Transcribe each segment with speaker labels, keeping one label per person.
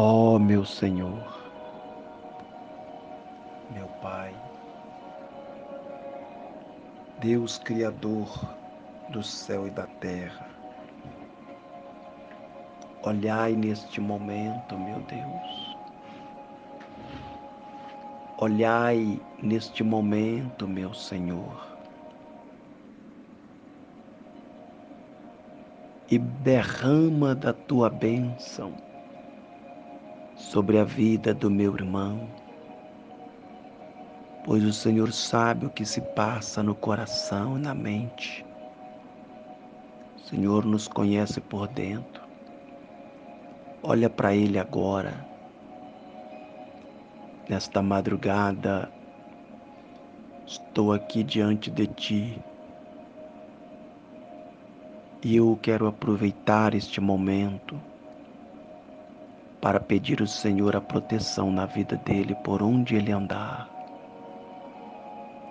Speaker 1: Ó oh, meu Senhor, meu Pai, Deus Criador do céu e da terra, olhai neste momento, meu Deus, olhai neste momento, meu Senhor, e derrama da tua bênção sobre a vida do meu irmão, pois o Senhor sabe o que se passa no coração e na mente. O Senhor nos conhece por dentro. Olha para Ele agora. Nesta madrugada, estou aqui diante de Ti e eu quero aproveitar este momento para pedir ao Senhor a proteção na vida dele por onde ele andar.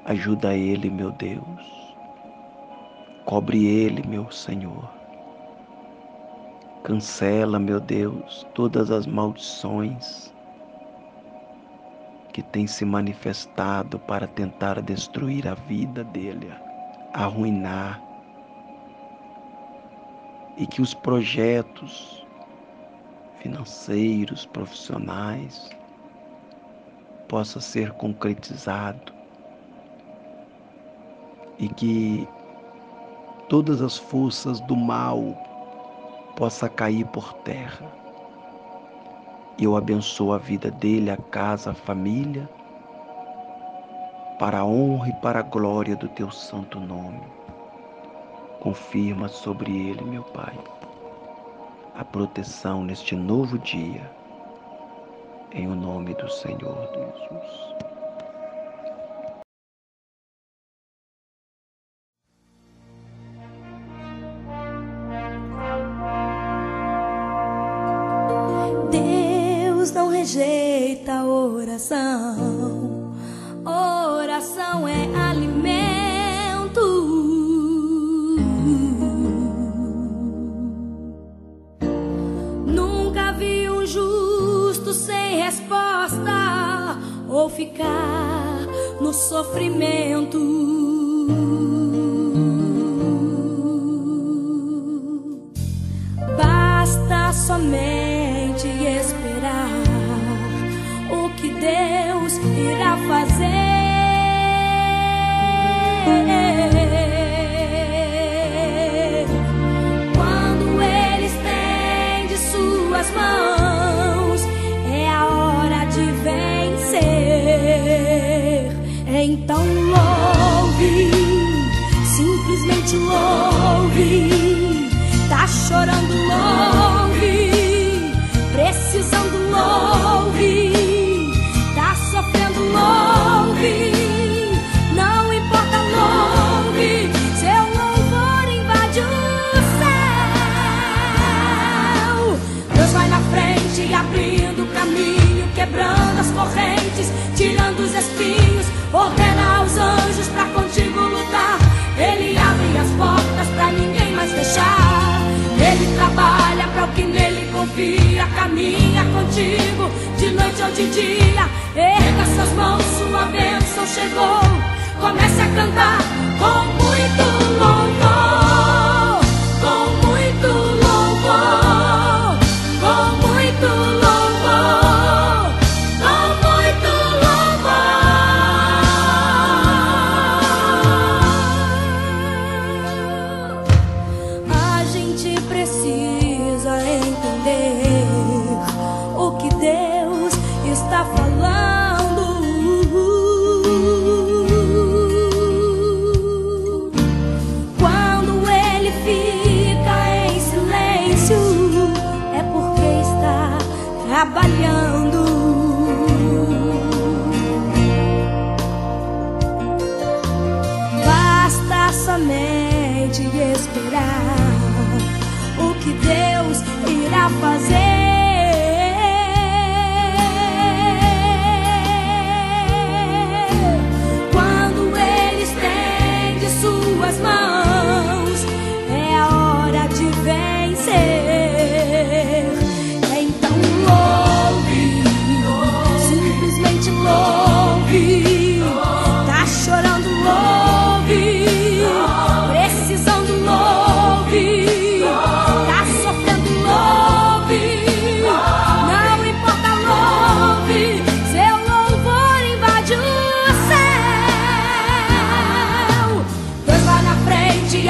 Speaker 1: Ajuda ele, meu Deus. Cobre ele, meu Senhor. Cancela, meu Deus, todas as maldições que têm se manifestado para tentar destruir a vida dele, arruinar. E que os projetos financeiros, profissionais, possa ser concretizado e que todas as forças do mal possa cair por terra. Eu abençoo a vida dele, a casa, a família, para a honra e para a glória do teu santo nome. Confirma sobre ele, meu Pai a proteção neste novo dia, em o nome do Senhor Jesus.
Speaker 2: Deus não rejeita oração, oração é no sofrimento. Basta somente esperar o que Deus irá fazer. Então simplesmente louve. Tá chorando, louve. Precisando, louve. Tá sofrendo, louve. Não importa, louve. Seu louvor invade o céu. Deus vai na frente, abrindo o caminho, quebrando as correntes, tirando os espinhos ordena aos anjos confia, caminha contigo de noite ou de dia. Erga suas mãos, sua bênção chegou. Comece a cantar trabalhando. Basta somente esperar o que Deus irá fazer.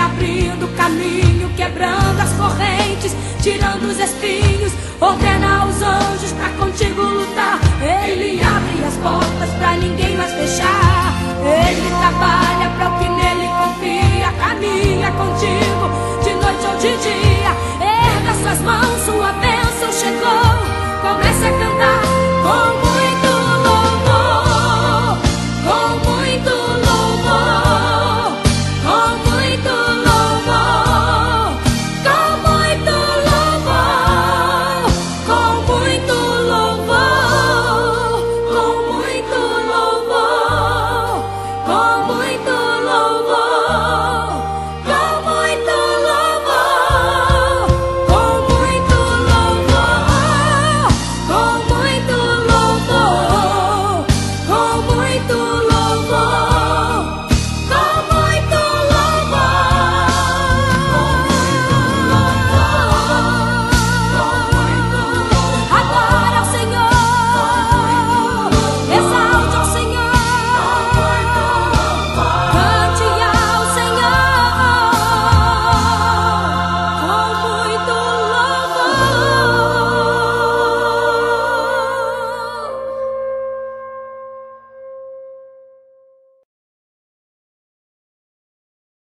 Speaker 2: abrindo caminho, quebrando as correntes, tirando os espinhos, ordena os anjos pra contigo lutar. Ele abre as portas pra ninguém mais fechar. Ele